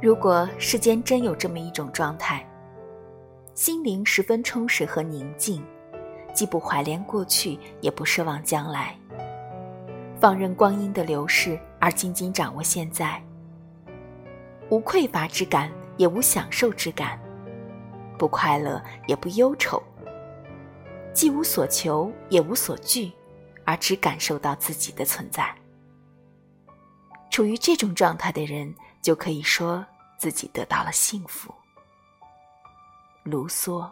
如果世间真有这么一种状态，心灵十分充实和宁静，既不怀恋过去，也不奢望将来，放任光阴的流逝，而紧紧掌握现在，无匮乏之感，也无享受之感，不快乐也不忧愁，既无所求，也无所惧，而只感受到自己的存在。处于这种状态的人。就可以说自己得到了幸福。卢梭。